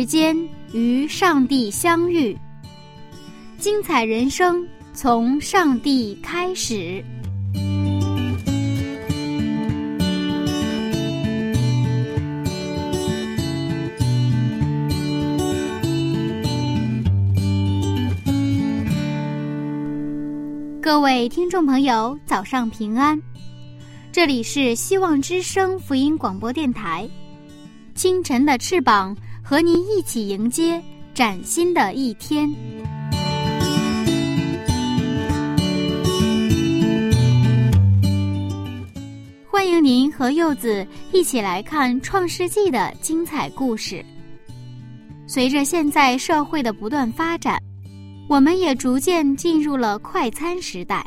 时间与上帝相遇，精彩人生从上帝开始。各位听众朋友，早上平安！这里是希望之声福音广播电台，清晨的翅膀和您一起迎接崭新的一天。欢迎您和柚子一起来看《创世纪》的精彩故事。随着现在社会的不断发展。我们也逐渐进入了快餐时代。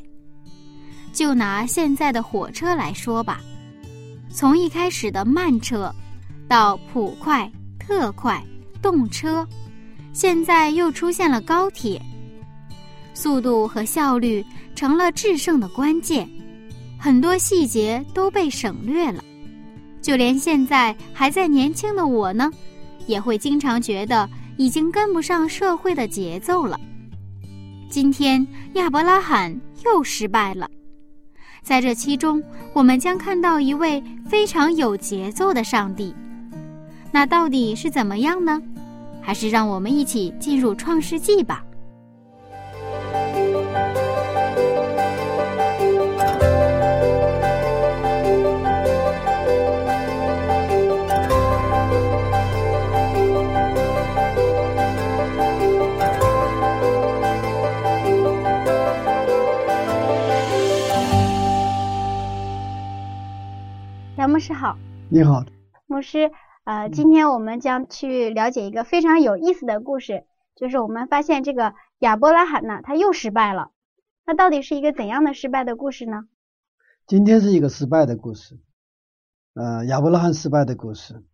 就拿现在的火车来说吧，从一开始的慢车，到普快、特快、动车，现在又出现了高铁。速度和效率成了制胜的关键，很多细节都被省略了。就连现在还在年轻的我呢，也会经常觉得已经跟不上社会的节奏了。今天亚伯拉罕又失败了，在这其中，我们将看到一位非常有节奏的上帝。那到底是怎么样呢？还是让我们一起进入创世纪吧。牧师好，你好，牧师。呃，今天我们将去了解一个非常有意思的故事，就是我们发现这个亚伯拉罕呢，他又失败了。那到底是一个怎样的失败的故事呢？今天是一个失败的故事，呃，亚伯拉罕失败的故事。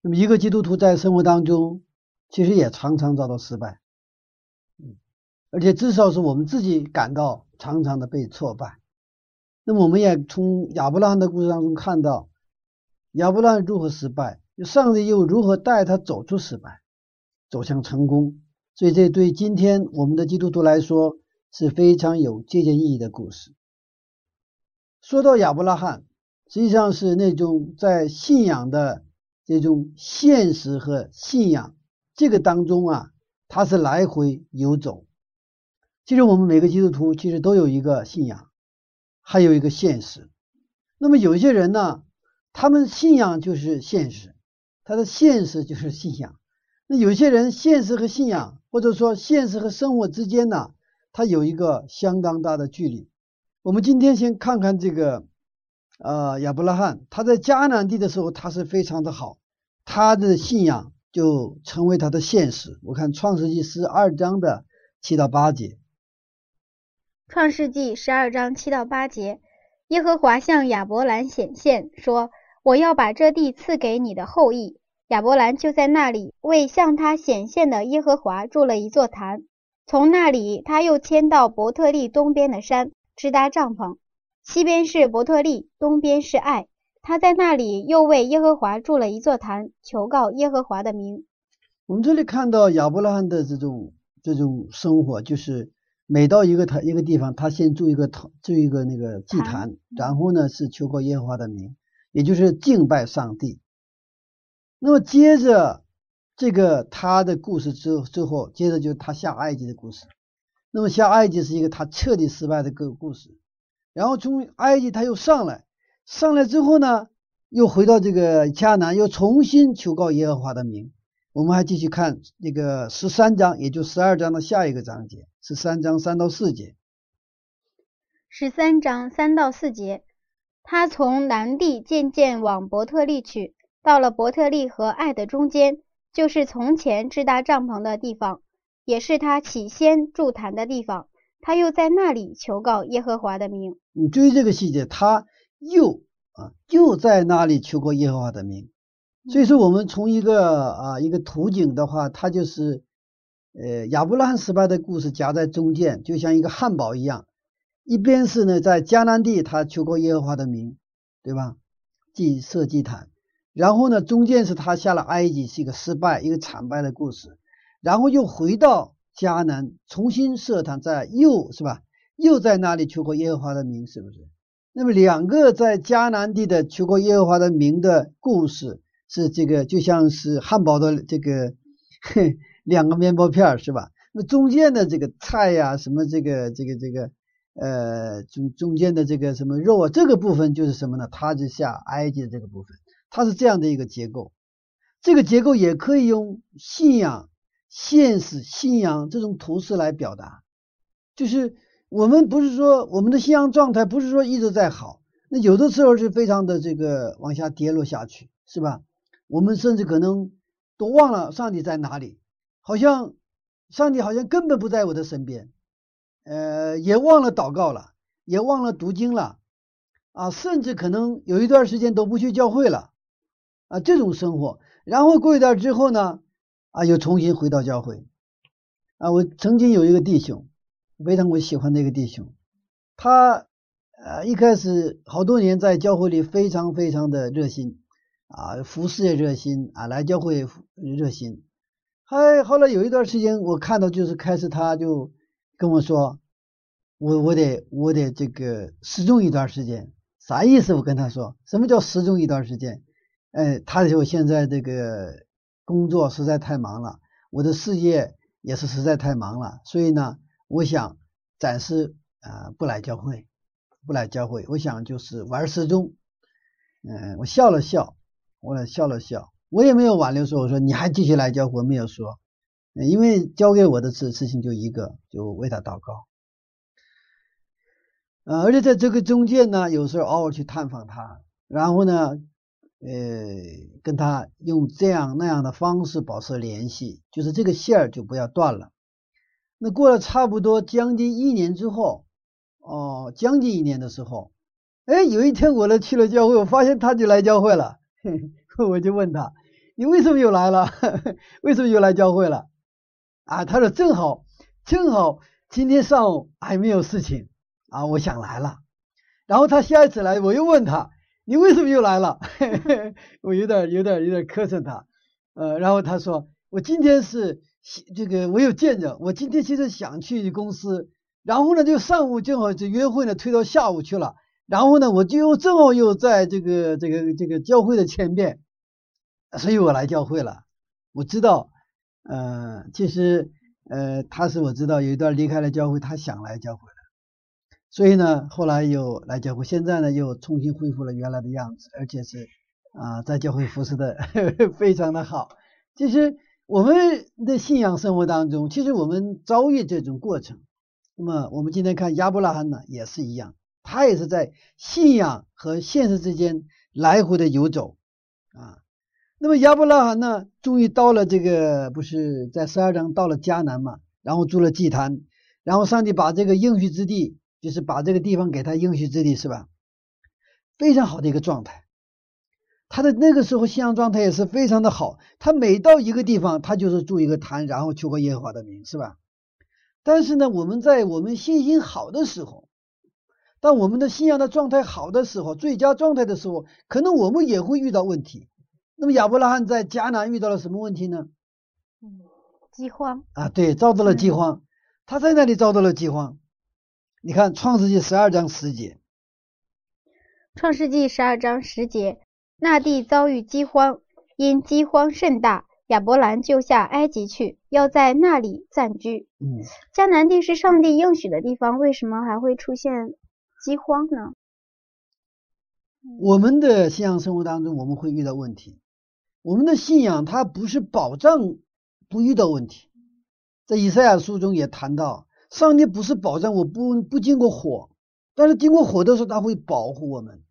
那么，一个基督徒在生活当中，其实也常常遭到失败，嗯，而且至少是我们自己感到常常的被挫败。那么我们也从亚伯拉罕的故事当中看到，亚伯拉罕如何失败，上帝又如何带他走出失败，走向成功。所以这对今天我们的基督徒来说是非常有借鉴意义的故事。说到亚伯拉罕，实际上是那种在信仰的这种现实和信仰这个当中啊，他是来回游走。其实我们每个基督徒其实都有一个信仰。还有一个现实，那么有些人呢，他们信仰就是现实，他的现实就是信仰。那有些人现实和信仰，或者说现实和生活之间呢，他有一个相当大的距离。我们今天先看看这个，呃，亚伯拉罕，他在迦南地的时候，他是非常的好，他的信仰就成为他的现实。我看创世纪十二章的七到八节。创世纪十二章七到八节，耶和华向亚伯兰显现，说：“我要把这地赐给你的后裔。”亚伯兰就在那里为向他显现的耶和华筑了一座坛。从那里，他又迁到伯特利东边的山，支搭帐篷。西边是伯特利，东边是爱。他在那里又为耶和华筑了一座坛，求告耶和华的名。我们这里看到亚伯拉罕的这种这种生活，就是。每到一个他一个地方，他先筑一个坛，筑一个那个祭坛，然后呢是求告耶和华的名，也就是敬拜上帝。那么接着这个他的故事之之后，接着就是他下埃及的故事。那么下埃及是一个他彻底失败的个故事。然后从埃及他又上来，上来之后呢，又回到这个迦南，又重新求告耶和华的名。我们还继续看那个十三章，也就十二章的下一个章节。是三章三到四节，十三章三到四节。他从南地渐渐往伯特利去，到了伯特利和爱的中间，就是从前支搭帐篷的地方，也是他起先筑坛的地方。他又在那里求告耶和华的名。你注意这个细节，他又啊又在那里求过耶和华的名。所以说，我们从一个啊一个图景的话，它就是呃亚伯拉罕失败的故事夹在中间，就像一个汉堡一样。一边是呢，在迦南地他求过耶和华的名，对吧？祭设祭坛，然后呢，中间是他下了埃及，是一个失败、一个惨败的故事，然后又回到迦南，重新设坛，在又是吧？又在那里求过耶和华的名，是不是？那么两个在迦南地的求过耶和华的名的故事，是这个就像是汉堡的这个 两个面包片是吧？那中间的这个菜呀，什么这个这个这个。呃，中中间的这个什么肉啊，这个部分就是什么呢？它就下埃及的这个部分，它是这样的一个结构。这个结构也可以用信仰、现实、信仰这种图式来表达。就是我们不是说我们的信仰状态不是说一直在好，那有的时候是非常的这个往下跌落下去，是吧？我们甚至可能都忘了上帝在哪里，好像上帝好像根本不在我的身边。呃，也忘了祷告了，也忘了读经了，啊，甚至可能有一段时间都不去教会了，啊，这种生活，然后过一段之后呢，啊，又重新回到教会，啊，我曾经有一个弟兄，非常我喜欢的一个弟兄，他呃一开始好多年在教会里非常非常的热心，啊，服侍也热心，啊，来教会热心，还后来有一段时间我看到就是开始他就。跟我说，我我得我得这个失踪一段时间，啥意思？我跟他说，什么叫失踪一段时间？哎，他说我现在这个工作实在太忙了，我的事业也是实在太忙了，所以呢，我想暂时啊不来教会，不来教会，我想就是玩失踪。嗯，我笑了笑，我笑了笑，我也没有挽留说，我说你还继续来教会，没有说。因为交给我的事事情就一个，就为他祷告。呃，而且在这个中间呢，有时候偶尔去探访他，然后呢，呃，跟他用这样那样的方式保持联系，就是这个线儿就不要断了。那过了差不多将近一年之后，哦，将近一年的时候，哎，有一天我呢去了教会，我发现他就来教会了，我就问他：“你为什么又来了？为什么又来教会了？”啊，他说正好，正好今天上午还没有事情啊，我想来了。然后他下一次来，我又问他，你为什么又来了？我有点有点有点磕碜他。呃，然后他说，我今天是这个我有见着，我今天其实想去公司，然后呢就上午正好这约会呢推到下午去了，然后呢我就又正好又在这个这个这个教会的前面，所以我来教会了。我知道。呃，其实，呃，他是我知道有一段离开了教会，他想来教会的，所以呢，后来又来教会，现在呢又重新恢复了原来的样子，而且是啊，在教会服侍的 非常的好。其实我们的信仰生活当中，其实我们遭遇这种过程。那么我们今天看亚伯拉罕呢，也是一样，他也是在信仰和现实之间来回的游走。那么亚伯拉罕呢，终于到了这个，不是在十二章到了迦南嘛，然后筑了祭坛，然后上帝把这个应许之地，就是把这个地方给他应许之地，是吧？非常好的一个状态。他的那个时候信仰状态也是非常的好。他每到一个地方，他就是筑一个坛，然后求过耶和华的名，是吧？但是呢，我们在我们信心好的时候，当我们的信仰的状态好的时候，最佳状态的时候，可能我们也会遇到问题。那么亚伯拉罕在迦南遇到了什么问题呢？嗯，饥荒啊，对，遭到了饥荒。他在那里遭到了饥荒。你看《创世纪》十二章十节，《创世纪》十二章十节，那地遭遇饥荒，因饥荒甚大，亚伯兰就下埃及去，要在那里暂居。嗯，迦南地是上帝应许的地方，为什么还会出现饥荒呢？我们的信仰生活当中，我们会遇到问题。我们的信仰它不是保障不遇到问题，在以赛亚书中也谈到，上帝不是保障我不不经过火但是经过火的时候，他会保护我们。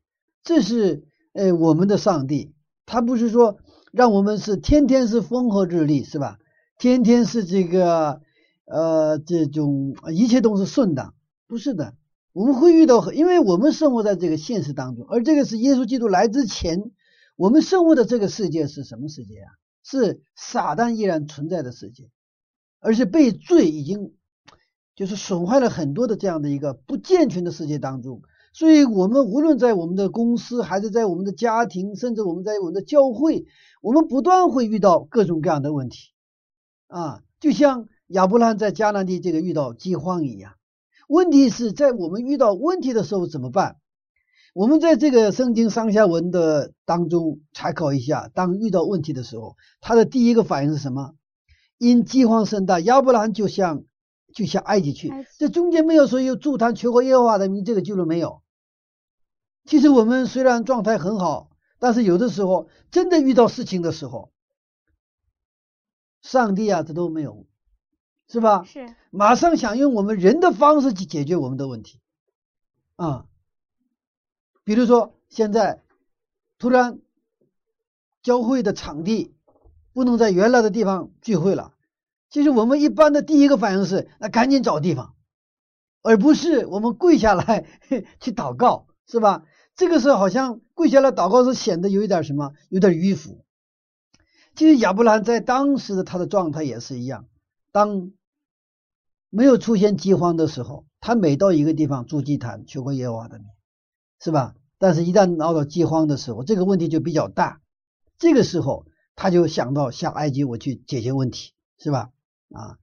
这是呃我们的上帝，他不是说让我们是天天是风和日丽，是吧？天天是这个呃这种一切都是顺当，不是的。我们会遇到，因为我们生活在这个现实当中，而这个是耶稣基督来之前，我们生活的这个世界是什么世界啊？是撒旦依然存在的世界，而且被罪已经就是损坏了很多的这样的一个不健全的世界当中。所以，我们无论在我们的公司，还是在我们的家庭，甚至我们在我们的教会，我们不断会遇到各种各样的问题啊，就像亚伯拉在迦南地这个遇到饥荒一样。问题是在我们遇到问题的时候怎么办？我们在这个圣经上下文的当中参考一下，当遇到问题的时候，他的第一个反应是什么？因饥荒甚大，亚伯兰就向就向埃及去。这中间没有说有助他求过耶和华的名，这个记录没有。其实我们虽然状态很好，但是有的时候真的遇到事情的时候，上帝啊，这都没有。是吧？是，马上想用我们人的方式去解决我们的问题，啊，比如说现在突然教会的场地不能在原来的地方聚会了，其实我们一般的第一个反应是，那赶紧找地方，而不是我们跪下来 去祷告，是吧？这个时候好像跪下来祷告是显得有一点什么，有点迂腐。其实亚伯兰在当时的他的状态也是一样，当。没有出现饥荒的时候，他每到一个地方筑祭坛求过耶和华的名，是吧？但是，一旦闹到饥荒的时候，这个问题就比较大。这个时候，他就想到下埃及，我去解决问题，是吧？啊，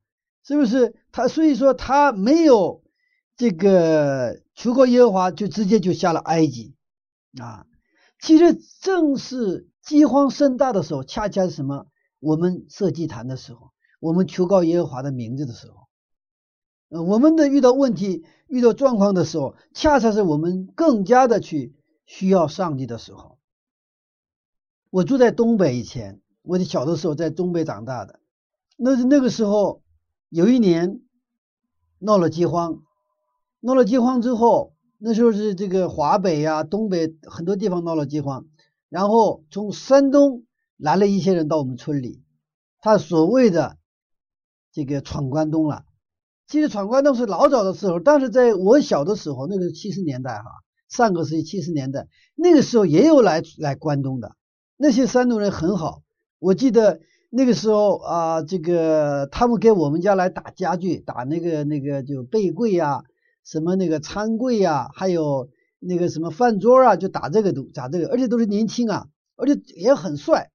是不是？他所以说他没有这个求过耶和华，就直接就下了埃及啊。其实正是饥荒盛大的时候，恰恰是什么？我们设祭坛的时候，我们求告耶和华的名字的时候。呃，我们的遇到问题、遇到状况的时候，恰恰是我们更加的去需要上帝的时候。我住在东北以前，我的小的时候在东北长大的，那是那个时候有一年闹了饥荒，闹了饥荒之后，那时候是这个华北呀、东北很多地方闹了饥荒，然后从山东来了一些人到我们村里，他所谓的这个闯关东了。其实闯关东是老早的时候，但是在我小的时候，那个是七十年代哈，上个世纪七十年代，那个时候也有来来关东的，那些山东人很好。我记得那个时候啊，这个他们给我们家来打家具，打那个那个就被柜呀，什么那个餐柜呀，还有那个什么饭桌啊，就打这个都打这个，而且都是年轻啊，而且也很帅。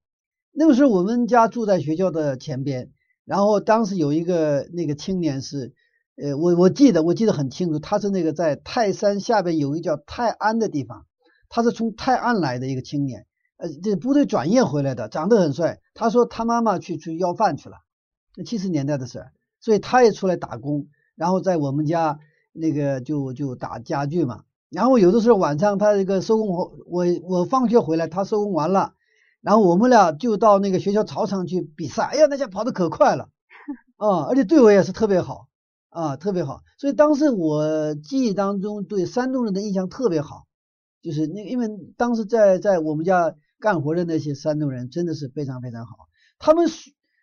那个时候我们家住在学校的前边，然后当时有一个那个青年是。呃，我我记得我记得很清楚，他是那个在泰山下边有一个叫泰安的地方，他是从泰安来的一个青年，呃，这部队转业回来的，长得很帅。他说他妈妈去去要饭去了，那七十年代的事，所以他也出来打工，然后在我们家那个就就打家具嘛。然后有的时候晚上他这个收工后，我我放学回来，他收工完了，然后我们俩就到那个学校操场去比赛。哎呀，那家跑得可快了，啊，而且对我也是特别好。啊，特别好，所以当时我记忆当中对山东人的印象特别好，就是那因为当时在在我们家干活的那些山东人真的是非常非常好。他们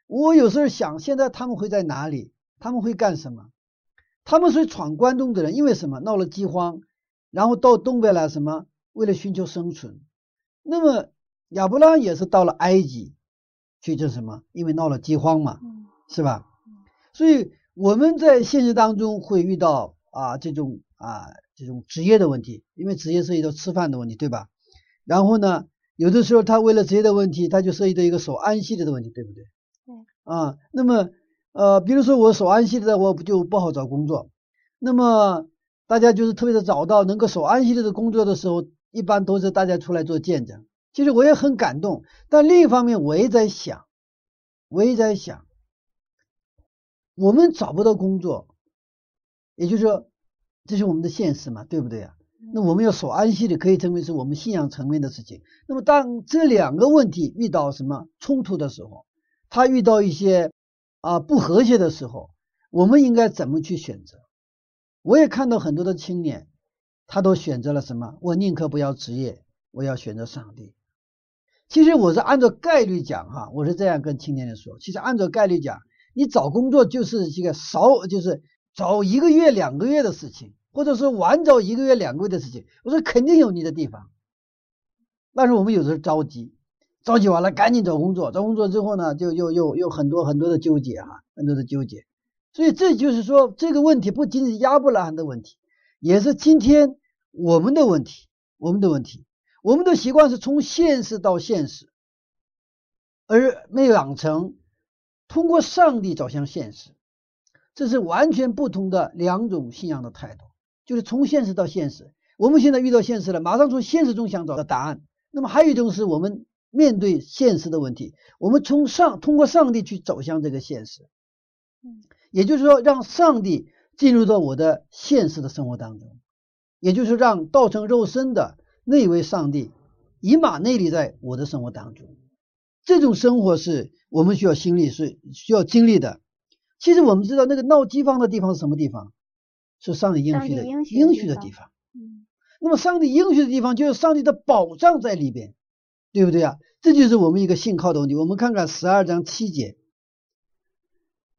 我有时候想，现在他们会在哪里？他们会干什么？他们是闯关东的人，因为什么？闹了饥荒，然后到东北来什么？为了寻求生存。那么亚伯拉也是到了埃及去，这什么？因为闹了饥荒嘛，是吧？所以。我们在现实当中会遇到啊这种啊这种职业的问题，因为职业涉及到吃饭的问题，对吧？然后呢，有的时候他为了职业的问题，他就涉及到一个守安息日的问题，对不对？对。啊，那么呃，比如说我守安息日的我，不就不好找工作？那么大家就是特别的找到能够守安息日的工作的时候，一般都是大家出来做见证。其实我也很感动，但另一方面我也在想，我也在想。我们找不到工作，也就是说，这是我们的现实嘛，对不对啊？那我们要守安息的，可以称为是我们信仰层面的事情。那么，当这两个问题遇到什么冲突的时候，他遇到一些啊不和谐的时候，我们应该怎么去选择？我也看到很多的青年，他都选择了什么？我宁可不要职业，我要选择上帝。其实我是按照概率讲哈，我是这样跟青年人说。其实按照概率讲，你找工作就是这个少，就是找一个月、两个月的事情，或者说晚找一个月、两个月的事情。我说肯定有你的地方，但是我们有时候着急，着急完了赶紧找工作，找工作之后呢，就又又又很多很多的纠结哈，很多的纠结。所以这就是说，这个问题不仅仅是亚伯拉罕的问题，也是今天我们的问题，我们的问题。我们的习惯是从现实到现实，而没有养成通过上帝走向现实，这是完全不同的两种信仰的态度。就是从现实到现实，我们现在遇到现实了，马上从现实中想找到答案。那么还有一种是我们面对现实的问题，我们从上通过上帝去走向这个现实。嗯，也就是说，让上帝进入到我的现实的生活当中，也就是让道成肉身的。那位上帝以马内利在我的生活当中，这种生活是我们需要经历，是需要经历的。其实我们知道，那个闹饥荒的地方是什么地方？是上帝应许的应许的地方。嗯，那么上帝应许的地方，就是上帝的保障在里边，对不对啊？这就是我们一个信靠的问题。我们看看十二章七节，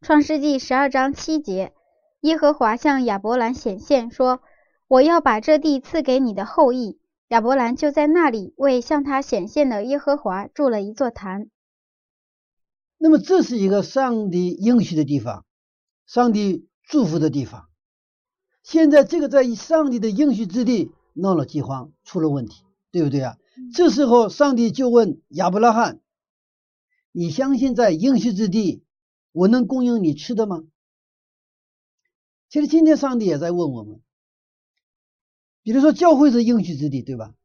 《创世纪》十二章七节，耶和华向亚伯兰显现说：“我要把这地赐给你的后裔。”亚伯兰就在那里为向他显现的耶和华筑了一座坛。那么这是一个上帝应许的地方，上帝祝福的地方。现在这个在上帝的应许之地闹了饥荒，出了问题，对不对啊？这时候上帝就问亚伯拉罕：“你相信在应许之地，我能供应你吃的吗？”其实今天上帝也在问我们。比如说，教会是应许之地，对吧？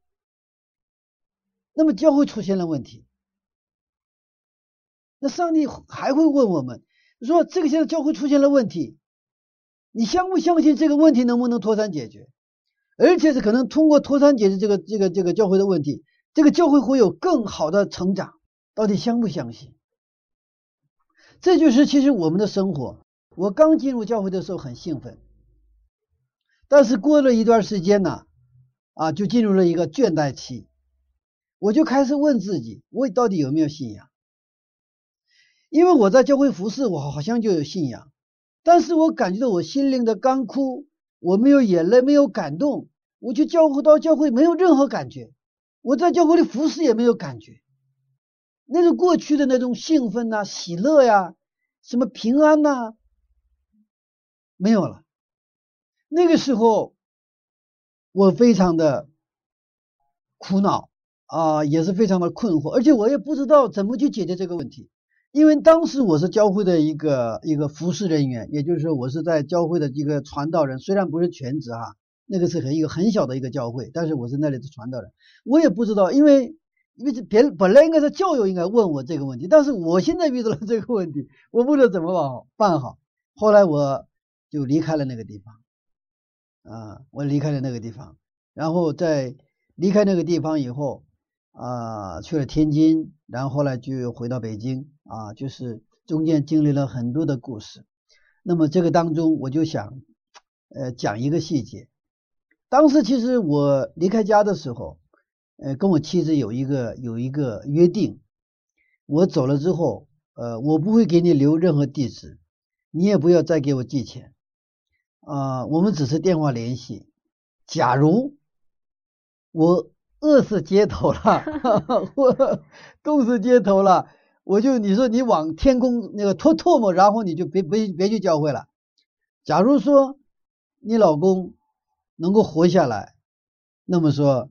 那么教会出现了问题，那上帝还会问我们说：“这个现在教会出现了问题，你相不相信这个问题能不能脱产解决？而且是可能通过脱产解决这个这个这个教会的问题，这个教会会有更好的成长。到底相不相信？这就是其实我们的生活。我刚进入教会的时候很兴奋。”但是过了一段时间呢，啊，就进入了一个倦怠期，我就开始问自己，我到底有没有信仰？因为我在教会服侍，我好像就有信仰，但是我感觉到我心灵的干枯，我没有眼泪，没有感动，我去教会到教会没有任何感觉，我在教会里服侍也没有感觉，那种过去的那种兴奋呐、喜乐呀、什么平安呐，没有了。那个时候，我非常的苦恼啊，也是非常的困惑，而且我也不知道怎么去解决这个问题。因为当时我是教会的一个一个服侍人员，也就是说，我是在教会的一个传道人，虽然不是全职哈，那个是很一个很小的一个教会，但是我是那里的传道人。我也不知道，因为因为别本来应该是教友应该问我这个问题，但是我现在遇到了这个问题，我不知道怎么办办好。后来我就离开了那个地方。啊，我离开了那个地方，然后在离开那个地方以后，啊，去了天津，然后呢就回到北京，啊，就是中间经历了很多的故事。那么这个当中，我就想，呃，讲一个细节。当时其实我离开家的时候，呃，跟我妻子有一个有一个约定，我走了之后，呃，我不会给你留任何地址，你也不要再给我寄钱。啊，我们只是电话联系。假如我饿死街头了，我冻死街头了，我就你说你往天空那个吐唾沫，然后你就别别别去教会了。假如说你老公能够活下来，那么说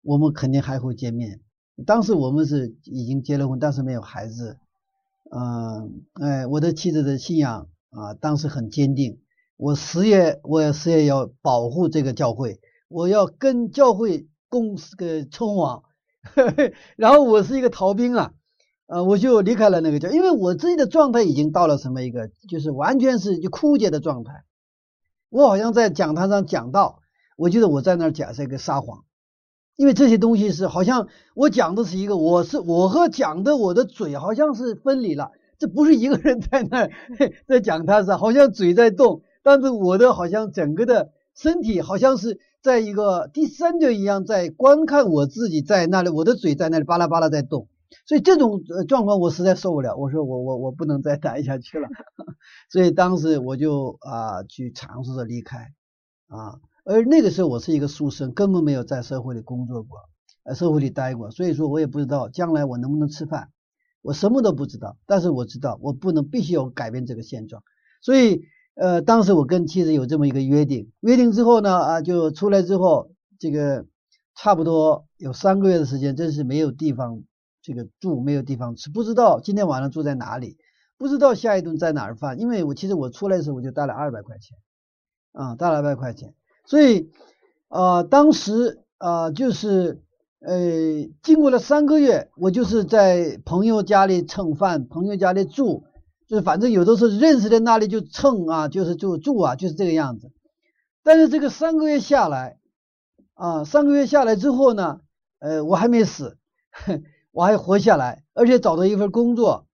我们肯定还会见面。当时我们是已经结了婚，但是没有孩子。嗯，哎，我的妻子的信仰啊，当时很坚定。我死也，我死也要保护这个教会，我要跟教会共这个冲往。然后我是一个逃兵啊，呃，我就离开了那个教，因为我自己的状态已经到了什么一个，就是完全是就枯竭的状态。我好像在讲台上讲到，我觉得我在那儿讲是一个撒谎，因为这些东西是好像我讲的是一个，我是我和讲的我的嘴好像是分离了，这不是一个人在那儿 在讲台上，好像嘴在动。但是我的好像整个的身体好像是在一个第三者一样在观看我自己在那里，我的嘴在那里巴拉巴拉在动。所以这种状况我实在受不了，我说我我我不能再待下去了，所以当时我就啊去尝试着离开。啊，而那个时候我是一个书生，根本没有在社会里工作过，呃社会里待过，所以说我也不知道将来我能不能吃饭，我什么都不知道，但是我知道我不能必须要改变这个现状，所以呃当时我跟妻子有这么一个约定，约定之后呢啊就出来之后，这个差不多有三个月的时间，真是没有地方。这个住没有地方吃，不知道今天晚上住在哪里，不知道下一顿在哪儿饭。因为我其实我出来的时候我就带了二百块钱，啊，带了二百块钱，所以啊，当时啊就是呃，经过了三个月，我就是在朋友家里蹭饭，朋友家里住，就是反正有的时候认识的那里就蹭啊，就是就住啊，就是这个样子。但是这个三个月下来啊，三个月下来之后呢，呃，我还没死。我还活下来，而且找到一份工作，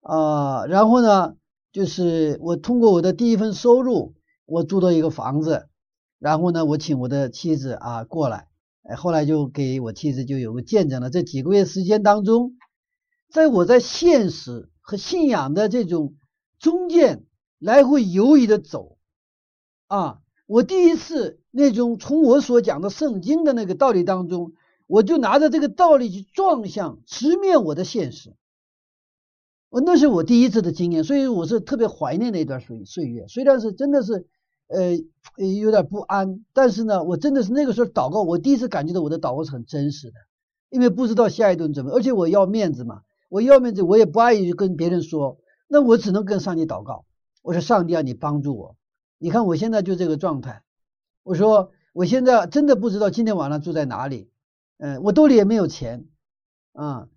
啊，然后呢，就是我通过我的第一份收入，我租到一个房子，然后呢，我请我的妻子啊过来，哎，后来就给我妻子就有个见证了。这几个月时间当中，在我在现实和信仰的这种中间来回游移的走，啊，我第一次那种从我所讲的圣经的那个道理当中。我就拿着这个道理去撞向直面我的现实，我那是我第一次的经验，所以我是特别怀念那段岁岁月。虽然是真的是，呃，有点不安，但是呢，我真的是那个时候祷告，我第一次感觉到我的祷告是很真实的，因为不知道下一顿怎么，而且我要面子嘛，我要面子，我也不爱于跟别人说，那我只能跟上帝祷告。我说上帝啊，你帮助我，你看我现在就这个状态，我说我现在真的不知道今天晚上住在哪里。嗯，我兜里也没有钱，啊，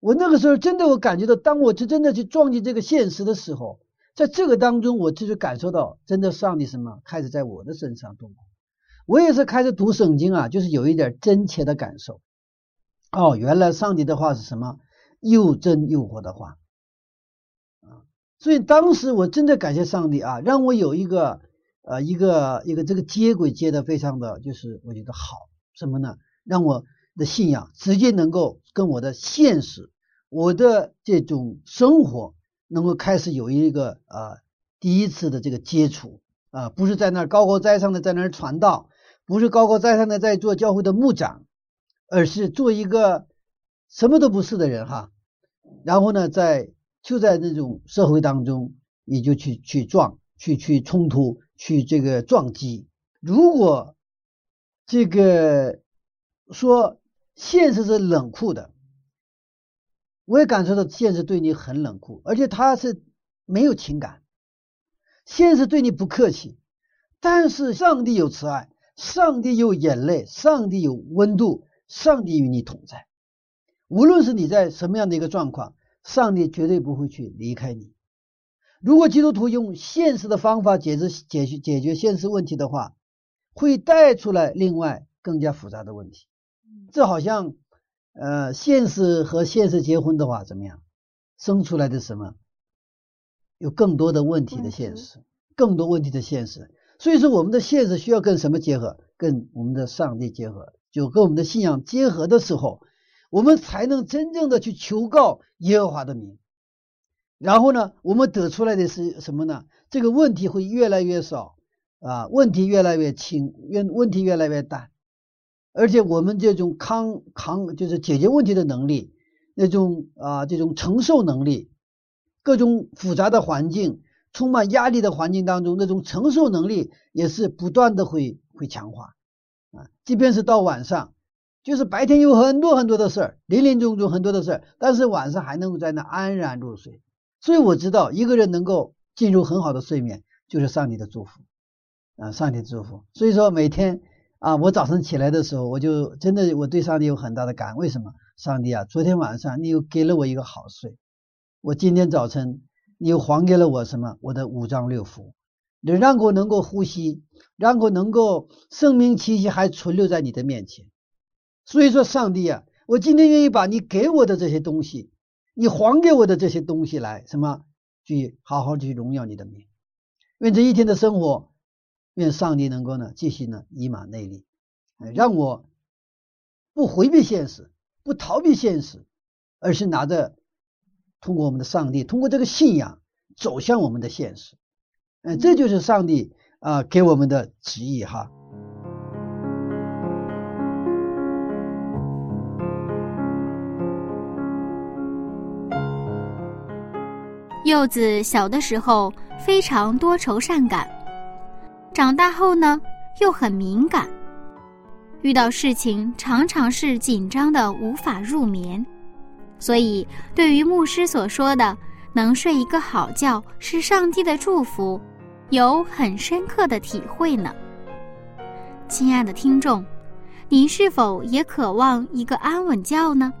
我那个时候真的，我感觉到，当我去真的去撞击这个现实的时候，在这个当中，我就是感受到，真的上帝什么开始在我的身上动。我也是开始读圣经啊，就是有一点真切的感受。哦，原来上帝的话是什么？又真又活的话，啊，所以当时我真的感谢上帝啊，让我有一个呃一个一个这个接轨接的非常的就是我觉得好。什么呢？让我的信仰直接能够跟我的现实、我的这种生活能够开始有一个啊第一次的这个接触啊，不是在那儿高高在上的在那儿传道，不是高高在上的在做教会的牧长，而是做一个什么都不是的人哈。然后呢，在就在那种社会当中，你就去去撞、去去冲突、去这个撞击。如果这个说现实是冷酷的，我也感受到现实对你很冷酷，而且他是没有情感，现实对你不客气。但是上帝有慈爱，上帝有眼泪，上帝有温度，上帝与你同在。无论是你在什么样的一个状况，上帝绝对不会去离开你。如果基督徒用现实的方法解决解决解决现实问题的话，会带出来另外更加复杂的问题，这好像呃现实和现实结婚的话怎么样，生出来的什么有更多的问题的现实，更多问题的现实。所以说我们的现实需要跟什么结合？跟我们的上帝结合，就跟我们的信仰结合的时候，我们才能真正的去求告耶和华的名。然后呢，我们得出来的是什么呢？这个问题会越来越少。啊，问题越来越轻，问问题越来越淡，而且我们这种抗抗就是解决问题的能力，那种啊这种承受能力，各种复杂的环境、充满压力的环境当中，那种承受能力也是不断的会会强化啊。即便是到晚上，就是白天有很多很多的事儿，林林总总很多的事儿，但是晚上还能够在那安然入睡。所以我知道，一个人能够进入很好的睡眠，就是上帝的祝福。啊，上帝祝福。所以说每天啊，我早晨起来的时候，我就真的我对上帝有很大的感恩。为什么？上帝啊，昨天晚上你又给了我一个好睡，我今天早晨你又还给了我什么？我的五脏六腑，让我能够呼吸，让我能够生命气息还存留在你的面前。所以说，上帝啊，我今天愿意把你给我的这些东西，你还给我的这些东西来什么，去好好去荣耀你的名。愿这一天的生活。愿上帝能够呢继续呢以马内利，让我不回避现实，不逃避现实，而是拿着通过我们的上帝，通过这个信仰走向我们的现实。嗯，这就是上帝啊给我们的旨意哈。柚子小的时候非常多愁善感，长大后呢又很敏感，遇到事情常常是紧张的无法入眠，所以对于牧师所说的能睡一个好觉是上帝的祝福，有很深刻的体会呢。亲爱的听众，您是否也渴望一个安稳觉呢？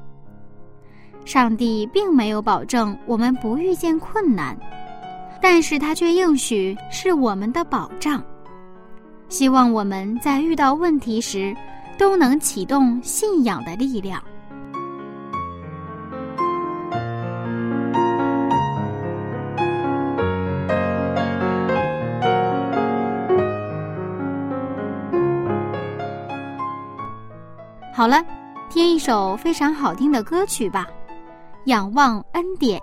上帝并没有保证我们不遇见困难，但是他却应许是我们的保障。希望我们在遇到问题时，都能启动信仰的力量。好了，听一首非常好听的歌曲吧。仰望恩典。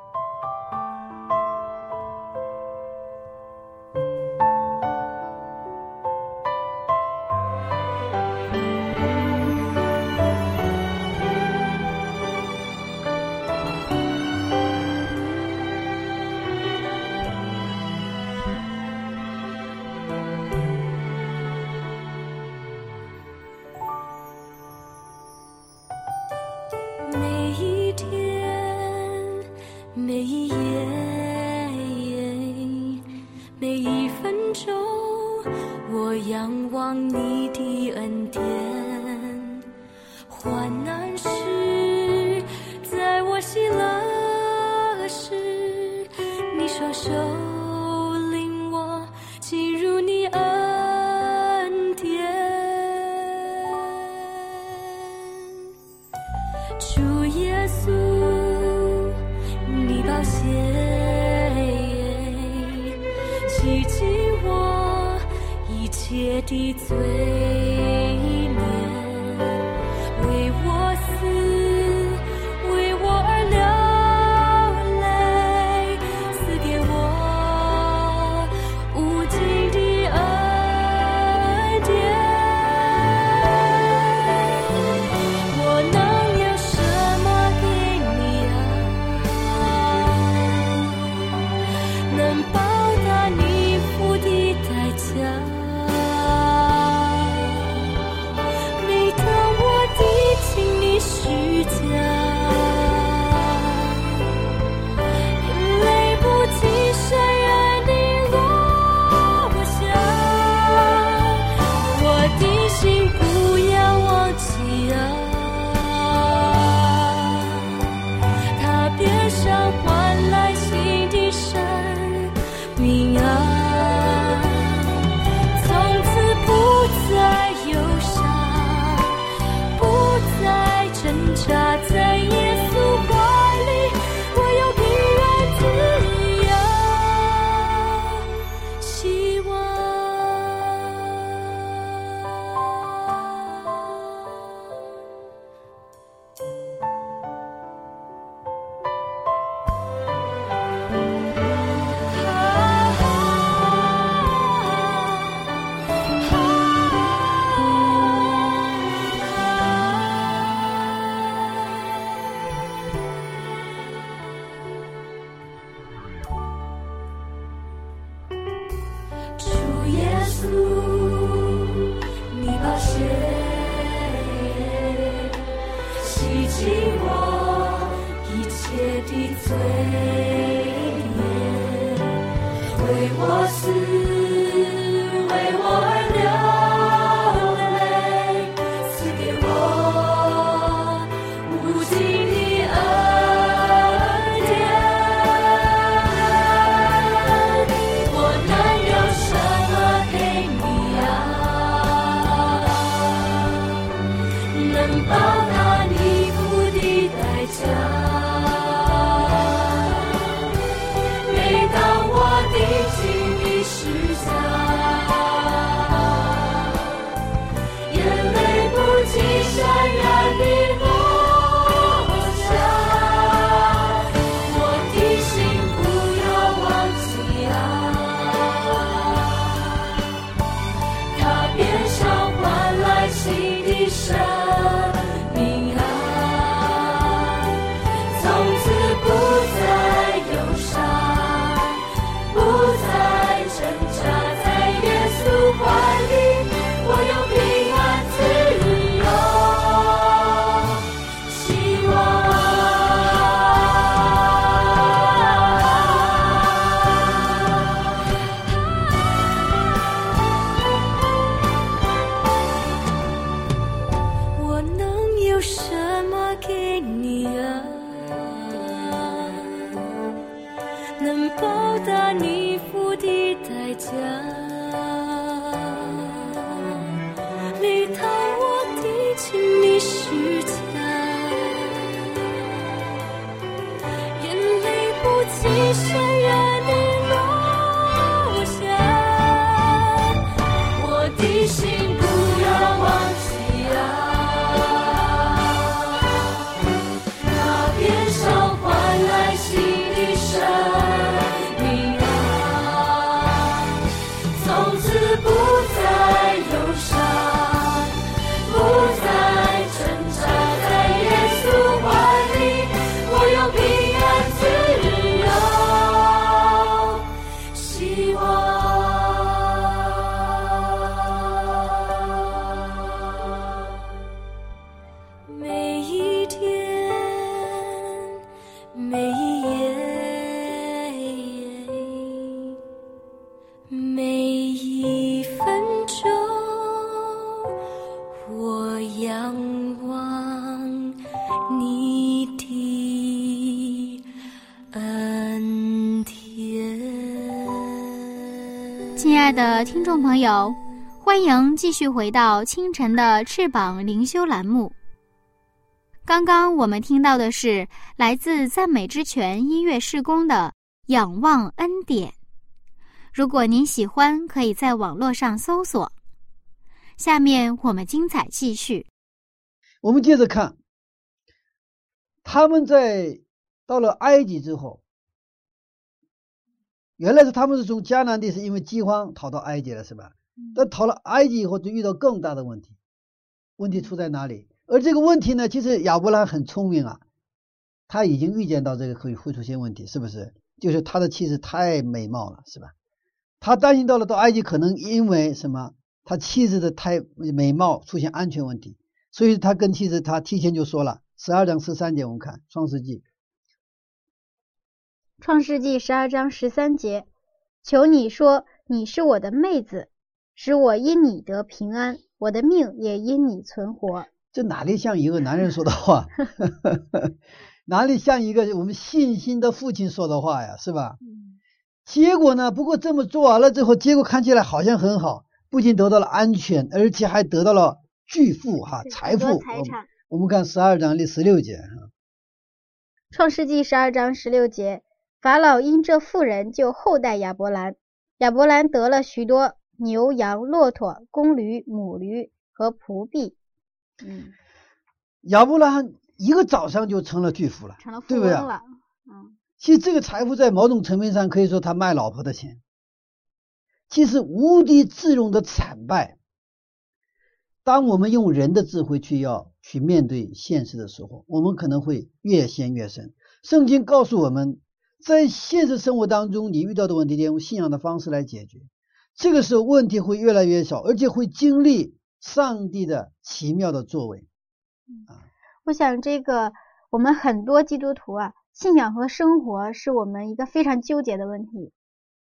的罪。心我一切的罪。听众朋友，欢迎继续回到清晨的翅膀灵修栏目。刚刚我们听到的是来自赞美之泉音乐事工的《仰望恩典》。如果您喜欢，可以在网络上搜索。下面我们精彩继续。我们接着看，他们在到了埃及之后，原来是他们是从迦南地是因为饥荒逃到埃及了，是吧？但逃了埃及以后，就遇到更大的问题。问题出在哪里？而这个问题呢，其实亚伯兰很聪明啊，他已经预见到这个会会出现问题，是不是？就是他的妻子太美貌了，是吧？他担心到了到埃及可能因为什么，他妻子的太美貌出现安全问题，所以他跟妻子他提前就说了，十二章十三节我们看创世纪，创世纪十二章十三节，求你说你是我的妹子，使我因你得平安，我的命也因你存活。这哪里像一个男人说的话，哪里像一个我们信心的父亲说的话呀，是吧？结果呢？不过这么做完了之后，结果看起来好像很好，不仅得到了安全，而且还得到了巨富哈财富。财产我们我们看十二章第十六节，创世纪十二章十六节，法老因这妇人就厚待亚伯兰，亚伯兰得了许多牛羊、骆驼、公驴、母驴和仆婢，嗯，亚伯兰一个早上就成了巨富了，成了富对不对啊翁了。嗯，其实这个财富在某种层面上可以说他卖老婆的钱，其实无地自容的惨败。当我们用人的智慧去要去面对现实的时候，我们可能会越陷越深。圣经告诉我们，在现实生活当中，你遇到的问题，得用信仰的方式来解决。这个时候问题会越来越少，而且会经历上帝的奇妙的作为。啊我想这个我们很多基督徒啊，信仰和生活是我们一个非常纠结的问题。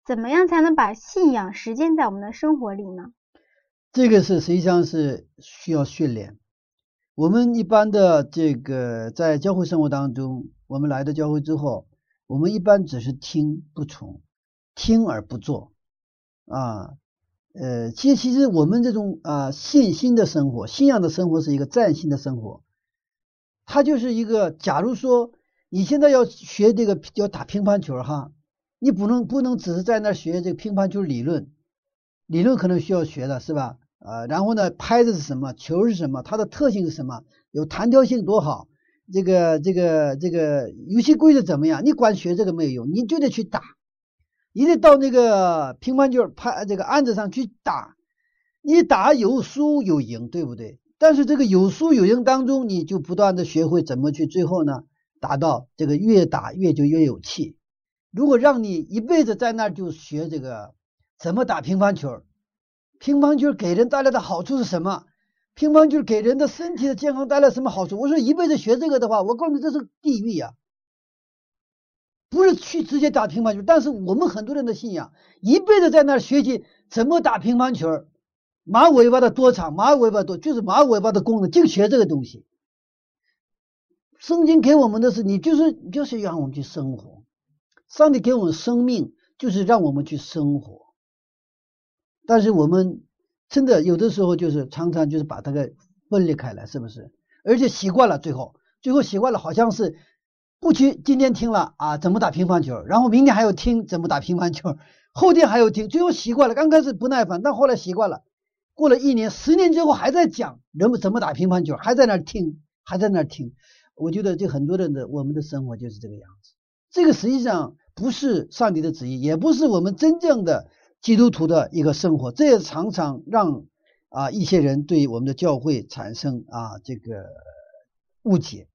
怎么样才能把信仰实践在我们的生活里呢？这个是实际上是需要训练。我们一般的这个在教会生活当中，我们来到教会之后，我们一般只是听不从，听而不做啊。呃，其实其实我们这种啊信心的生活、信仰的生活是一个战心的生活，它就是一个。假如说你现在要学这个要打乒乓球哈，你不能不能只是在那学这个乒乓球理论，理论可能需要学的是吧？啊，然后呢，拍子是什么，球是什么，它的特性是什么，有弹跳性多好，这个这个这个游戏规则怎么样？你光学这个没有用，你就得去打，你得到那个乒乓球拍这个案子上去打，你打有输有赢，对不对？但是这个有输有赢当中，你就不断的学会怎么去，最后呢，达到这个越打越就越有气。如果让你一辈子在那儿就学这个怎么打乒乓球，乒乓球给人带来的好处是什么？乒乓球给人的身体的健康带来什么好处？我说一辈子学这个的话，我告诉你这是地狱呀、不是去直接打乒乓球，但是我们很多人的信仰，一辈子在那儿学习怎么打乒乓球，马尾巴的多长，马尾巴多就是马尾巴的功能，就学这个东西。圣经给我们的是，你就是就是让我们去生活。上帝给我们生命，就是让我们去生活。但是我们真的有的时候就是常常就是把它给分裂开来，是不是？而且习惯了，最后最后习惯了，好像是不去今天听了啊怎么打乒乓球，然后明天还要听怎么打乒乓球，后天还要听，最后习惯了。刚开始不耐烦，但后来习惯了。过了一年、十年之后，还在讲人们怎么打乒乓球，还在那儿听，还在那儿听。我觉得，就很多人的我们的生活就是这个样子。这个实际上不是上帝的旨意，也不是我们真正的基督徒的一个生活。这也常常让啊一些人对我们的教会产生啊这个误解。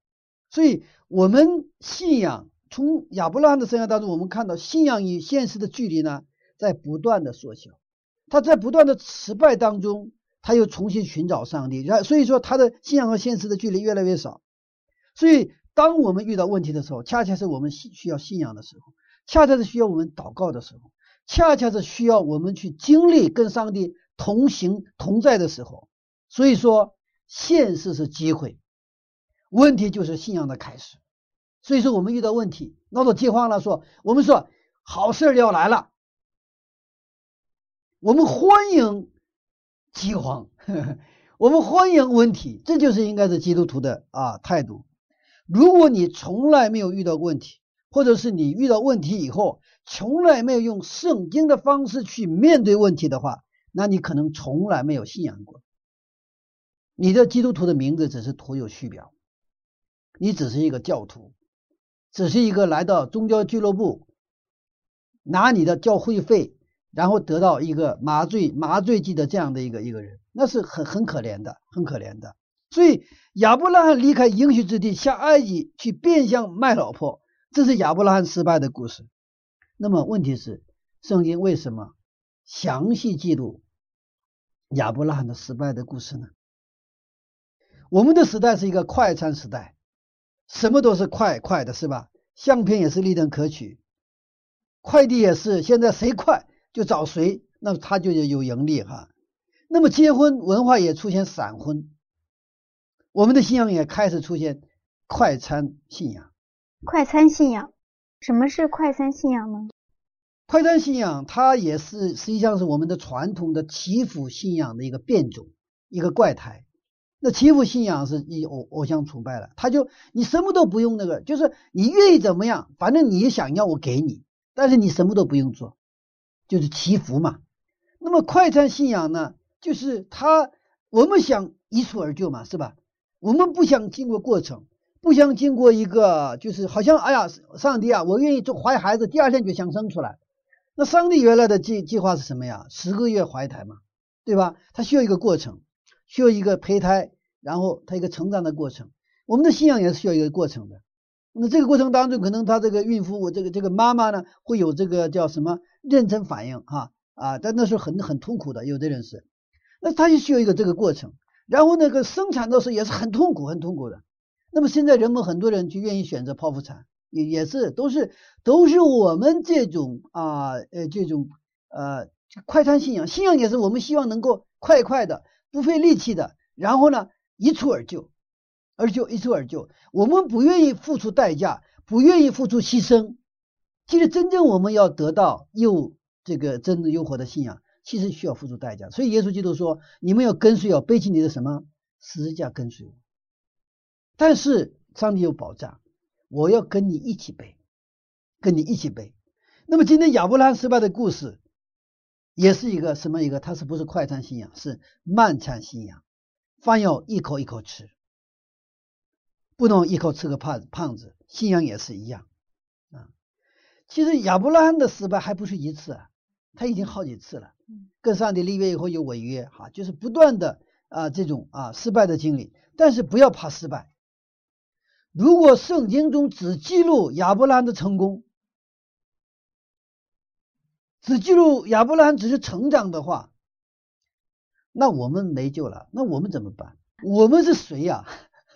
所以，我们信仰从亚伯拉罕的生涯当中，我们看到信仰与现实的距离呢，在不断的缩小。他在不断的失败当中，他又重新寻找上帝，然所以说他的信仰和现实的距离越来越少。所以，当我们遇到问题的时候，恰恰是我们需需要信仰的时候，恰恰是需要我们祷告的时候，恰恰是需要我们去经历跟上帝同行同在的时候。所以说，现实是机会，问题就是信仰的开始。所以说，我们遇到问题闹到饥荒了，说我们说好事要来了。我们欢迎饥荒，我们欢迎问题，这就是应该是基督徒的啊态度。如果你从来没有遇到过问题，或者是你遇到问题以后从来没有用圣经的方式去面对问题的话，那你可能从来没有信仰过。你的基督徒的名字只是徒有虚表，你只是一个教徒，只是一个来到宗教俱乐部拿你的教会费。然后得到一个麻醉麻醉剂的这样的一个一个人，那是很很可怜的，很可怜的。所以亚伯拉罕离开应许之地下埃及去变相卖老婆，这是亚伯拉罕失败的故事。那么问题是，圣经为什么详细记录亚伯拉罕的失败的故事呢？我们的时代是一个快餐时代，什么都是快快的，是吧？相片也是立等可取，快递也是，现在谁快？就找谁，那他就有盈利哈。那么结婚文化也出现闪婚，我们的信仰也开始出现快餐信仰。快餐信仰，什么是快餐信仰呢？快餐信仰它也是实际上是我们的传统的祈福信仰的一个变种，一个怪胎。那祈福信仰是你偶偶像崇拜了，他就你什么都不用那个，就是你愿意怎么样，反正你也想要我给你，但是你什么都不用做。就是祈福嘛，那么快餐信仰呢？就是他我们想一蹴而就嘛，是吧？我们不想经过过程，不想经过一个，就是好像哎呀，上帝啊，我愿意就怀孩子，第二天就想生出来。那上帝原来的计计划是什么呀？十个月怀胎嘛，对吧？他需要一个过程，需要一个胚胎，然后他一个成长的过程。我们的信仰也是需要一个过程的。那这个过程当中，可能他这个孕妇，我这个这个妈妈呢，会有这个叫什么妊娠反应哈啊，但那是很很痛苦的，有的人是，那他就需要一个这个过程，然后那个生产的时候也是很痛苦很痛苦的。那么现在人们很多人就愿意选择剖腹产，也也是都是都是我们这种啊呃这种呃快餐信仰，信仰也是我们希望能够快快的不费力气的，然后呢一蹴而就。而就一蹴而就，我们不愿意付出代价，不愿意付出牺牲。其实真正我们要得到又这个真的诱惑的信仰，其实需要付出代价。所以耶稣基督说：“你们要跟随，要背起你的什么十字架跟随我。”但是上帝有保障，我要跟你一起背，跟你一起背。那么今天亚伯拉罕失败的故事，也是一个什么一个？他是不是快餐信仰？是慢餐信仰，饭要一口一口吃。不能一口吃个胖胖子，信仰也是一样啊。其实亚伯拉罕的失败还不是一次啊，他已经好几次了。跟上帝立约以后有违约，哈，就是不断的啊这种啊失败的经历。但是不要怕失败。如果圣经中只记录亚伯拉罕的成功，只记录亚伯拉罕只是成长的话，那我们没救了。那我们怎么办？我们是谁呀？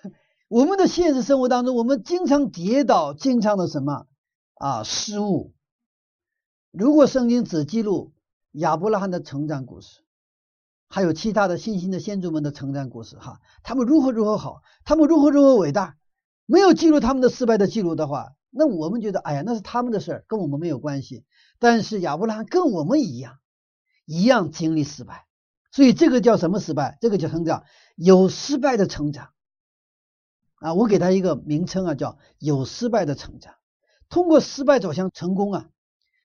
我们的现实生活当中，我们经常跌倒，经常的什么啊失误。如果圣经只记录亚伯拉罕的成长故事，还有其他的新兴的先祖们的成长故事，哈，他们如何如何好，他们如何如何伟大，没有记录他们的失败的记录的话，那我们觉得，哎呀，那是他们的事儿，跟我们没有关系。但是亚伯拉罕跟我们一样，一样经历失败，所以这个叫什么失败？这个叫成长，有失败的成长。啊，我给他一个名称啊，叫有失败的成长。通过失败走向成功啊，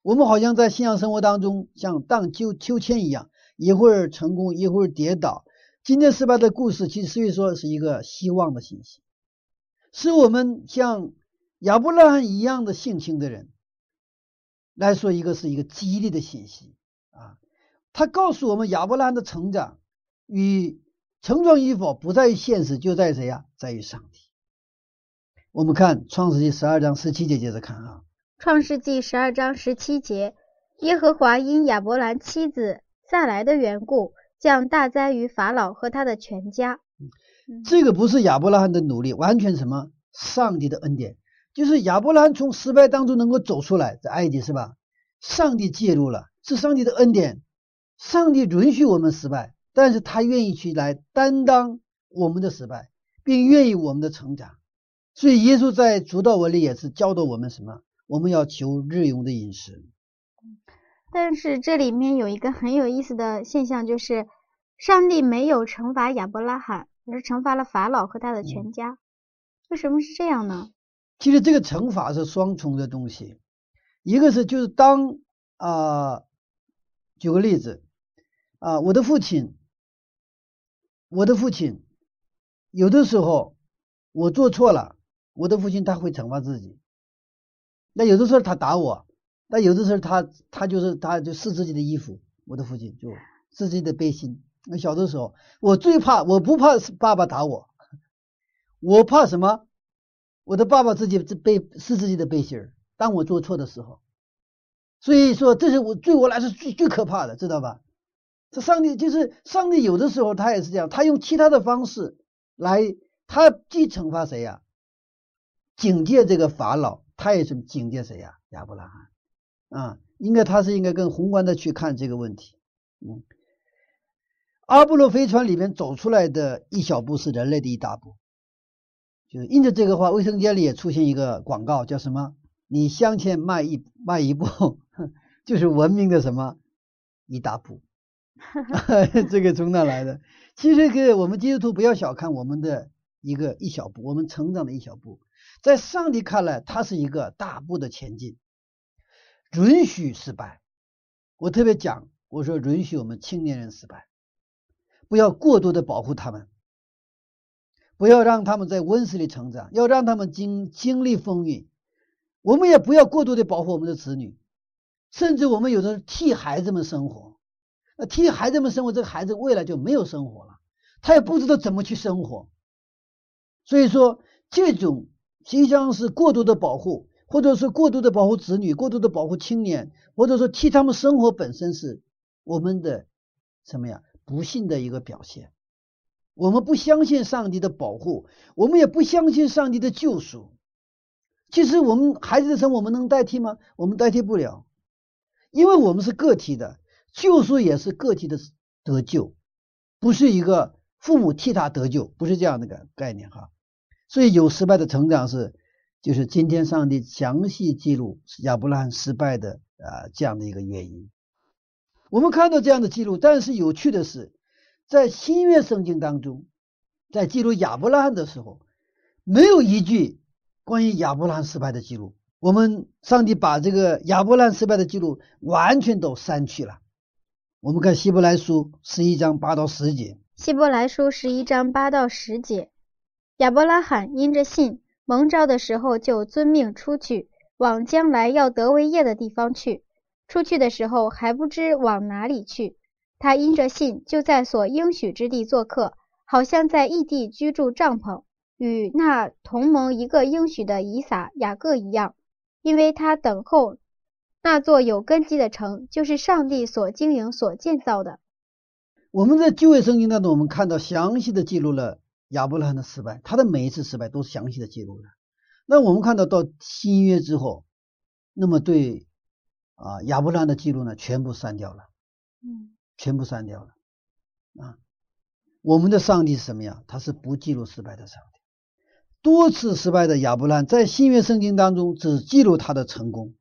我们好像在信仰生活当中像荡秋秋千一样，一会儿成功，一会儿跌倒。今天失败的故事，其实所以说是一个希望的信息，是我们像亚伯拉罕一样的性情的人来说，一个是一个激励的信息啊。他告诉我们，亚伯拉罕的成长与成长与否不在于现实，就在于谁呀？在于上帝。我们看创世纪十二章十七节，接着看啊。创世纪十二章十七节，耶和华因亚伯兰妻子萨来的缘故。降大灾于法老和他的全家。这个不是亚伯拉罕的努力，完全什么？上帝的恩典，就是亚伯拉罕从失败当中能够走出来，在埃及是吧？上帝介入了，是上帝的恩典。上帝允许我们失败，但是他愿意去来担当我们的失败，并愿意我们的成长。所以耶稣在主导文里也是教导我们什么？我们要求日用的饮食。但是这里面有一个很有意思的现象，就是上帝没有惩罚亚伯拉罕，而是惩罚了法老和他的全家。为什么是这样呢？其实这个惩罚是双重的东西，一个是就是当啊，举个例子啊，我的父亲，我的父亲有的时候我做错了，我的父亲他会惩罚自己，那有的时候他打我。但有的时候，他他就是他就试自己的衣服，我的父亲就试自己的背心。那小的时候，我最怕，我不怕是爸爸打我，我怕什么？我的爸爸自己背是自己的背心儿，当我做错的时候。所以说，这是我对我来说最最可怕的，知道吧？这上帝就是上帝，有的时候他也是这样，他用其他的方式来，他既惩罚谁呀？警戒这个法老，他也是警戒谁呀？亚伯拉罕。啊，应该他是应该更宏观的去看这个问题。嗯，阿波罗飞船里面走出来的一小步是人类的一大步，就是印着这个话，卫生间里也出现一个广告，叫什么？你向前迈一迈一步，就是文明的什么一大步。这个从哪来的？其实，个我们基督徒不要小看我们的一个一小步，我们成长的一小步，在上帝看来，它是一个大步的前进。允许失败，我特别讲，我说允许我们青年人失败，不要过多的保护他们，不要让他们在温室里成长，要让他们经经历风雨。我们也不要过多的保护我们的子女，甚至我们有的替孩子们生活，那替孩子们生活，这个孩子未来就没有生活了，他也不知道怎么去生活。所以说，这种实际上是过度的保护。或者是过度的保护子女，过度的保护青年，或者说替他们生活本身是我们的什么呀？不幸的一个表现。我们不相信上帝的保护，我们也不相信上帝的救赎。其实我们孩子的生我们能代替吗？我们代替不了，因为我们是个体的，救赎也是个体的得救，不是一个父母替他得救，不是这样的个概念哈。所以有失败的成长是。就是今天上帝详细记录亚伯拉罕失败的啊这样的一个原因，我们看到这样的记录，但是有趣的是，在新约圣经当中，在记录亚伯拉罕的时候，没有一句关于亚伯拉罕失败的记录。我们上帝把这个亚伯拉罕失败的记录完全都删去了。我们看希伯来书十一章八到十节，希伯来书十一章八到十节，亚伯拉罕因着信。蒙召的时候就遵命出去，往将来要得为业的地方去。出去的时候还不知往哪里去。他因着信，就在所应许之地做客，好像在异地居住帐篷，与那同盟一个应许的以撒、雅各一样，因为他等候那座有根基的城，就是上帝所经营、所建造的。我们在旧约圣经当中，我们看到详细的记录了。亚伯拉罕的失败，他的每一次失败都是详细的记录的。那我们看到到新约之后，那么对啊亚伯拉罕的记录呢，全部删掉了，嗯，全部删掉了啊。我们的上帝是什么呀？他是不记录失败的上帝。多次失败的亚伯兰，在新约圣经当中只记录他的成功。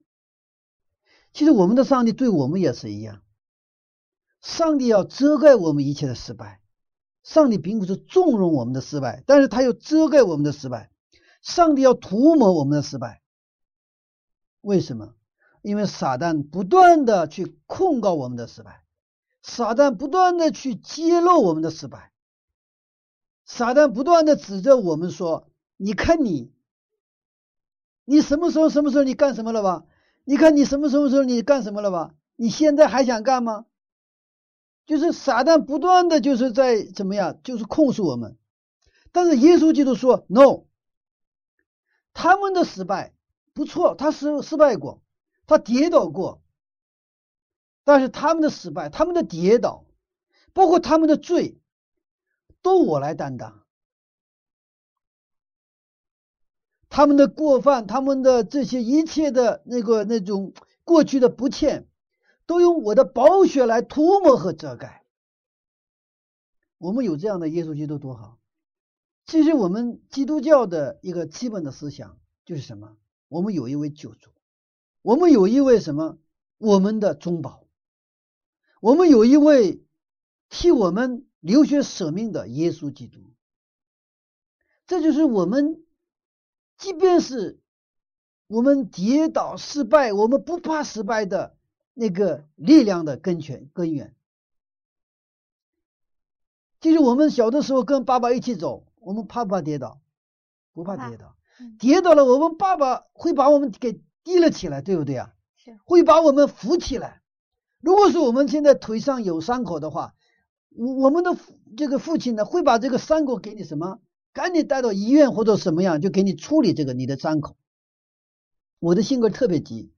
其实我们的上帝对我们也是一样，上帝要遮盖我们一切的失败。上帝并不是纵容我们的失败，但是他又遮盖我们的失败。上帝要涂抹我们的失败。为什么？因为撒旦不断的去控告我们的失败，撒旦不断的去揭露我们的失败，撒旦不断的指着我们说：“你看你，你什么时候什么时候你干什么了吧？你看你什么什么时候你干什么了吧？你现在还想干吗？”就是撒旦不断的就是在怎么样，就是控诉我们。但是耶稣基督说：“No，他们的失败不错，他失失败过。”他跌倒过，但是他们的失败、他们的跌倒，包括他们的罪，都我来担当。他们的过犯、他们的这些一切的那个那种过去的不欠，都用我的宝血来涂抹和遮盖。我们有这样的耶稣基督多好！其实我们基督教的一个基本的思想就是什么？我们有一位救主。我们有一位什么？我们的中保，我们有一位替我们流血舍命的耶稣基督。这就是我们，即便是我们跌倒失败，我们不怕失败的那个力量的根源根源。就是我们小的时候跟爸爸一起走，我们怕不怕跌倒？不怕跌倒。跌倒了，我们爸爸会把我们给。立了起来，对不对啊？是会把我们扶起来。如果说我们现在腿上有伤口的话，我我们的这个父亲呢，会把这个伤口给你什么，赶紧带到医院或者什么样，就给你处理这个你的伤口。我的性格特别急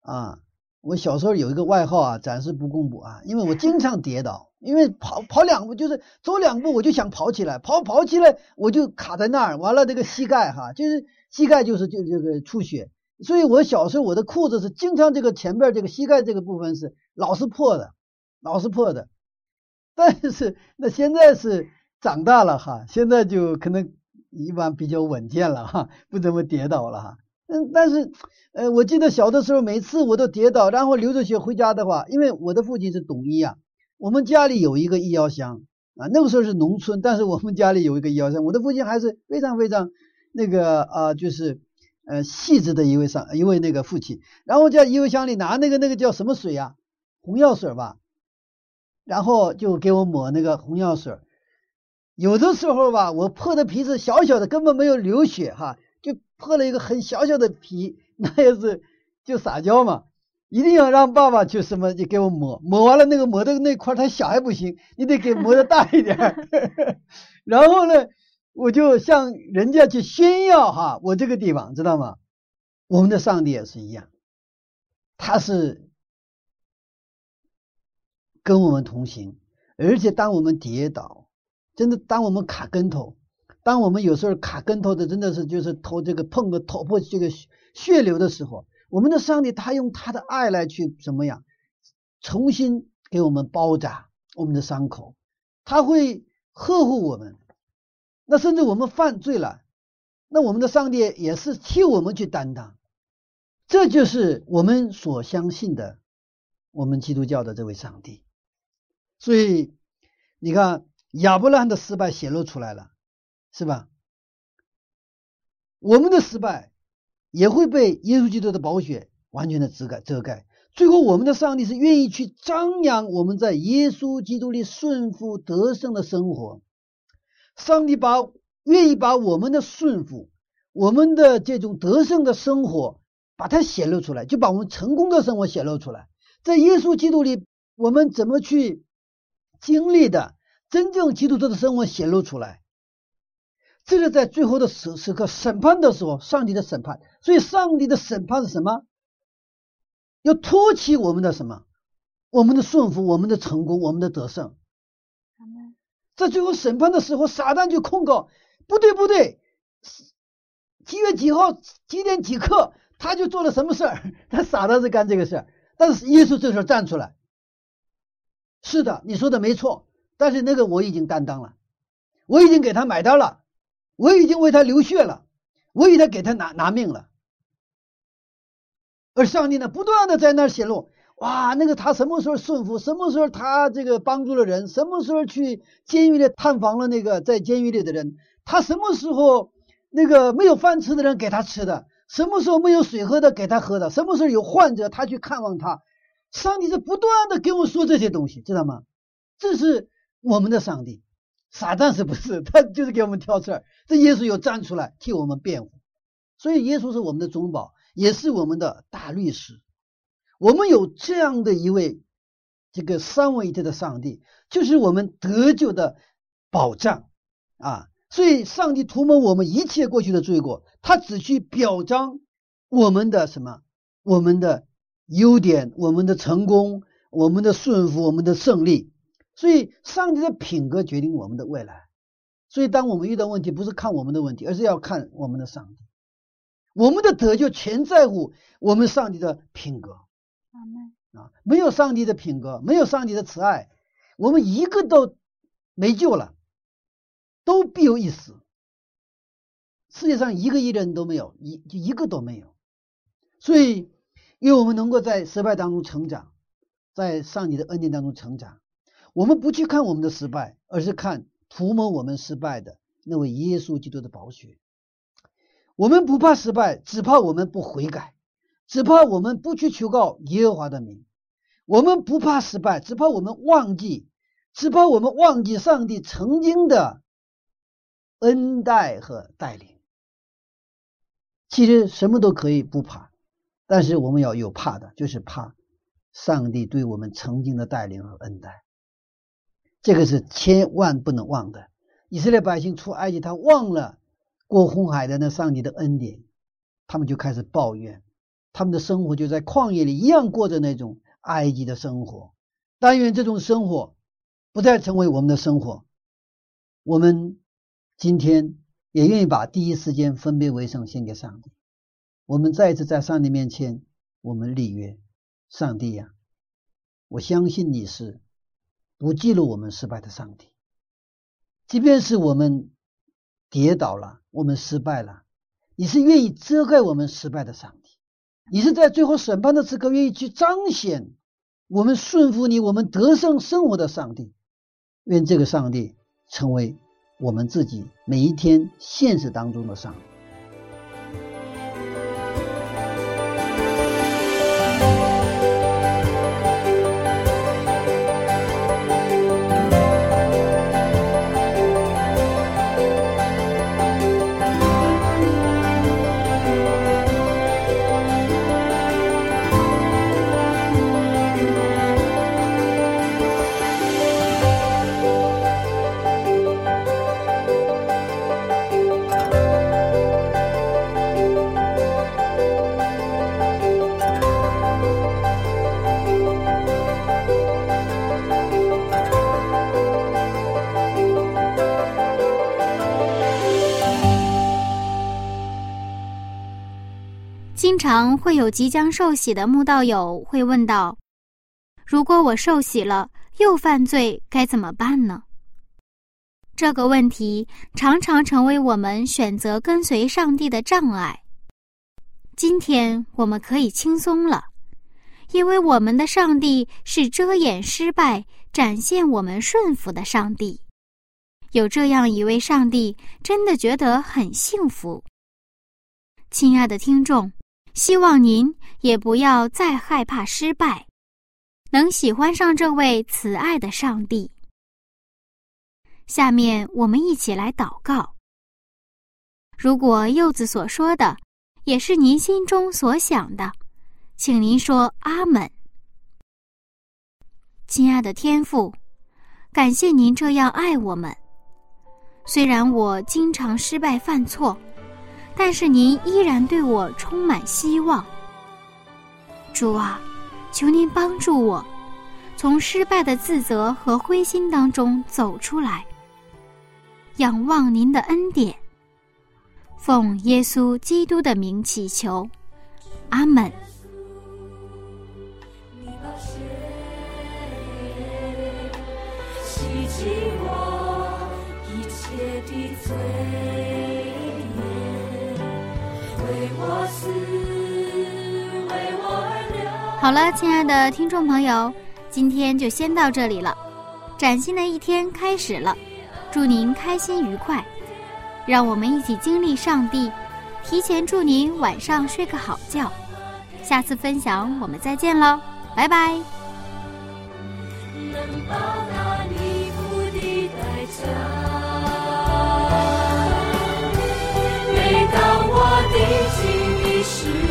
啊，我小时候有一个外号啊，暂时不公布啊，因为我经常跌倒，因为跑跑两步就是走两步我就想跑起来，跑跑起来我就卡在那儿，完了这个膝盖哈，就是膝盖就是就这个出血。所以，我小时候我的裤子是经常这个前边这个膝盖这个部分是老是破的，老是破的。但是那现在是长大了哈，现在就可能一般比较稳健了哈，不怎么跌倒了哈。嗯，但是呃，我记得小的时候每次我都跌倒，然后流着血回家的话，因为我的父亲是懂医啊，我们家里有一个医药箱啊，那个时候是农村，但是我们家里有一个医药箱，我的父亲还是非常非常那个啊，就是。呃，细致的一位上一位那个父亲，然后在医药箱里拿那个那个叫什么水呀？红药水吧，然后就给我抹那个红药水。有的时候吧，我破的皮是小小的，根本没有流血哈，就破了一个很小小的皮，那也是就撒娇嘛，一定要让爸爸去什么就给我抹，抹完了那个抹的那块太小还不行，你得给磨的大一点。然后呢？我就向人家去炫耀哈，我这个地方知道吗？我们的上帝也是一样，他是跟我们同行，而且当我们跌倒，真的当我们卡跟头，当我们有时候卡跟头的，真的是就是头这个碰个头破这个血流的时候，我们的上帝他用他的爱来去怎么样，重新给我们包扎我们的伤口，他会呵护我们。那甚至我们犯罪了，那我们的上帝也是替我们去担当，这就是我们所相信的，我们基督教的这位上帝。所以你看亚伯拉罕的失败显露出来了，是吧？我们的失败也会被耶稣基督的宝血完全的遮盖遮盖。最后，我们的上帝是愿意去张扬我们在耶稣基督里顺服得胜的生活。上帝把愿意把我们的顺服，我们的这种得胜的生活，把它显露出来，就把我们成功的生活显露出来。在耶稣基督里，我们怎么去经历的真正基督徒的生活显露出来？这是在最后的时时刻审判的时候，上帝的审判。所以，上帝的审判是什么？要托起我们的什么？我们的顺服，我们的成功，我们的得胜。在最后审判的时候，撒旦就控告：不对，不对，几月几号几点几刻，他就做了什么事儿？他撒旦是干这个事儿。但是耶稣这时候站出来：是的，你说的没错。但是那个我已经担当了，我已经给他买单了。我已经为他流血了，我已经给他拿拿命了。而上帝呢，不断的在那儿显露，哇，那个他什么时候顺服，什么时候他这个帮助了人，什么时候去监狱里探访了那个在监狱里的人，他什么时候那个没有饭吃的人给他吃的，什么时候没有水喝的给他喝的，什么时候有患者他去看望他，上帝是不断的给我说这些东西，知道吗？这是我们的上帝，撒旦是不是？他就是给我们挑刺儿，这耶稣又站出来替我们辩护，所以耶稣是我们的中保。也是我们的大律师，我们有这样的一位这个三位一体的上帝，就是我们得救的保障啊！所以，上帝涂抹我们一切过去的罪过，他只去表彰我们的什么？我们的优点，我们的成功，我们的顺服，我们的胜利。所以，上帝的品格决定我们的未来。所以，当我们遇到问题，不是看我们的问题，而是要看我们的上帝。我们的得救全在乎我们上帝的品格，啊，没有上帝的品格，没有上帝的慈爱，我们一个都没救了，都必有一死。世界上一个亿人都没有，一就一个都没有。所以，因为我们能够在失败当中成长，在上帝的恩典当中成长，我们不去看我们的失败，而是看涂抹我们失败的那位耶稣基督的宝血。我们不怕失败，只怕我们不悔改，只怕我们不去求告耶和华的名。我们不怕失败，只怕我们忘记，只怕我们忘记上帝曾经的恩待和带领。其实什么都可以不怕，但是我们要有怕的，就是怕上帝对我们曾经的带领和恩待。这个是千万不能忘的。以色列百姓出埃及，他忘了。过红海的那上帝的恩典，他们就开始抱怨，他们的生活就在旷野里一样过着那种埃及的生活。但愿这种生活不再成为我们的生活。我们今天也愿意把第一时间分别为圣献给上帝。我们再一次在上帝面前，我们立约：上帝呀，我相信你是不记录我们失败的上帝，即便是我们。跌倒了，我们失败了。你是愿意遮盖我们失败的上帝，你是在最后审判的时刻愿意去彰显我们顺服你、我们得胜生活的上帝。愿这个上帝成为我们自己每一天现实当中的上帝。经常会有即将受洗的慕道友会问道：“如果我受洗了又犯罪，该怎么办呢？”这个问题常常成为我们选择跟随上帝的障碍。今天我们可以轻松了，因为我们的上帝是遮掩失败、展现我们顺服的上帝。有这样一位上帝，真的觉得很幸福。亲爱的听众。希望您也不要再害怕失败，能喜欢上这位慈爱的上帝。下面我们一起来祷告。如果柚子所说的也是您心中所想的，请您说阿门。亲爱的天父，感谢您这样爱我们。虽然我经常失败犯错。但是您依然对我充满希望，主啊，求您帮助我，从失败的自责和灰心当中走出来，仰望您的恩典，奉耶稣基督的名祈求，阿门。好了，亲爱的听众朋友，今天就先到这里了。崭新的一天开始了，祝您开心愉快。让我们一起经历上帝，提前祝您晚上睡个好觉。下次分享我们再见喽，拜拜。每当我定睛你视